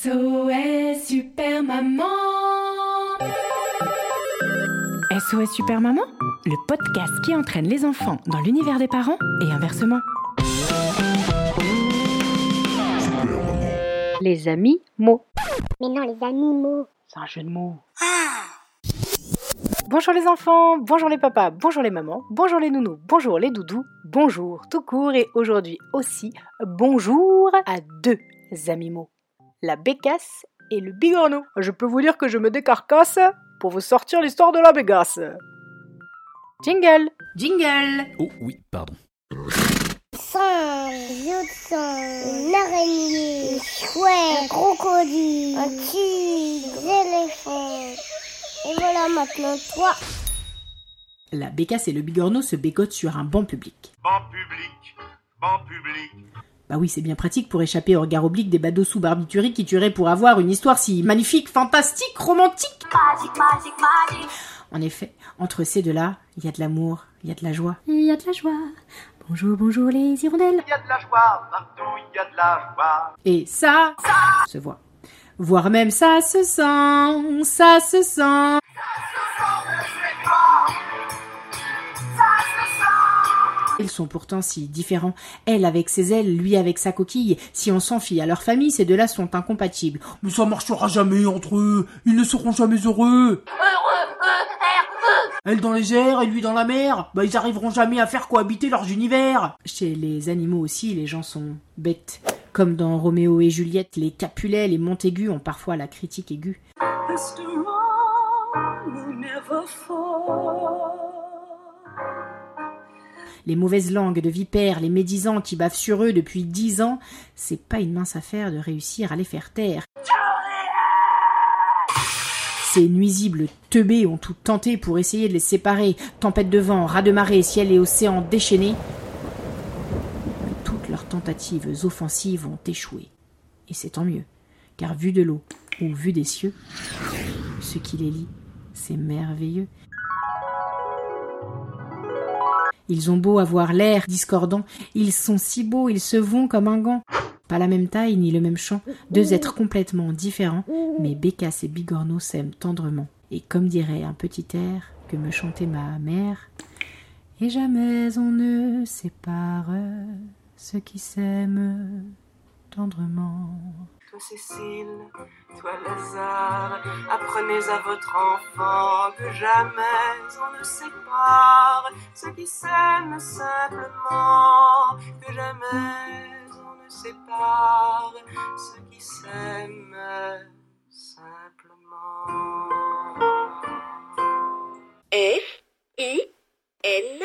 SOS Super Maman SOS Super Maman, le podcast qui entraîne les enfants dans l'univers des parents et inversement. Les amis mots. Mais non, les animaux. C'est un jeu de mots. Bonjour les enfants, bonjour les papas, bonjour les mamans, bonjour les nounous, bonjour les doudous, bonjour tout court et aujourd'hui aussi bonjour à deux amis mots. La bécasse et le bigorneau. Je peux vous dire que je me décarcasse pour vous sortir l'histoire de la bécasse. Jingle Jingle Oh oui, pardon. Singe, une araignée, une chouette, un crocodile, un tigre, éléphants. Et voilà maintenant toi. La bécasse et le bigorneau se bécotent sur un banc public. Banc public, banc public. Bah oui, c'est bien pratique pour échapper au regard oblique des badauds sous barbituriques qui tueraient pour avoir une histoire si magnifique, fantastique, romantique. En effet, entre ces deux-là, il y a de l'amour, il y a de la joie. Il y a de la joie. Bonjour, bonjour les hirondelles. Il y a de la joie, partout il y a de la joie. Et ça, se voit. Voire même ça se sent, ça se sent. Ils sont pourtant si différents. Elle avec ses ailes, lui avec sa coquille. Si on s'en fie à leur famille, ces deux-là sont incompatibles. Mais ça marchera jamais entre eux. Ils ne seront jamais heureux. Elle dans les airs et lui dans la mer. Bah ils arriveront jamais à faire cohabiter leurs univers. Chez les animaux aussi, les gens sont bêtes. Comme dans Roméo et Juliette, les Capulet, les Montaigu ont parfois la critique aiguë. Les mauvaises langues de vipères, les médisants qui bavent sur eux depuis dix ans, c'est pas une mince affaire de réussir à les faire taire. Ces nuisibles teubés ont tout tenté pour essayer de les séparer. Tempête de vent, raz de marée, ciel et océan déchaînés. Mais toutes leurs tentatives offensives ont échoué. Et c'est tant mieux, car vu de l'eau ou vu des cieux, ce qui les lie, c'est merveilleux. Ils ont beau avoir l'air discordant, ils sont si beaux, ils se vont comme un gant. Pas la même taille ni le même chant, deux êtres complètement différents, mais Bécasse et Bigorneau s'aiment tendrement. Et comme dirait un petit air que me chantait ma mère, et jamais on ne sépare ceux qui s'aiment tendrement. Toi Cécile, toi Lazare, apprenez à votre enfant que jamais on ne sépare ceux qui s'aiment simplement, que jamais on ne sépare ceux qui s'aiment simplement. F, I, N.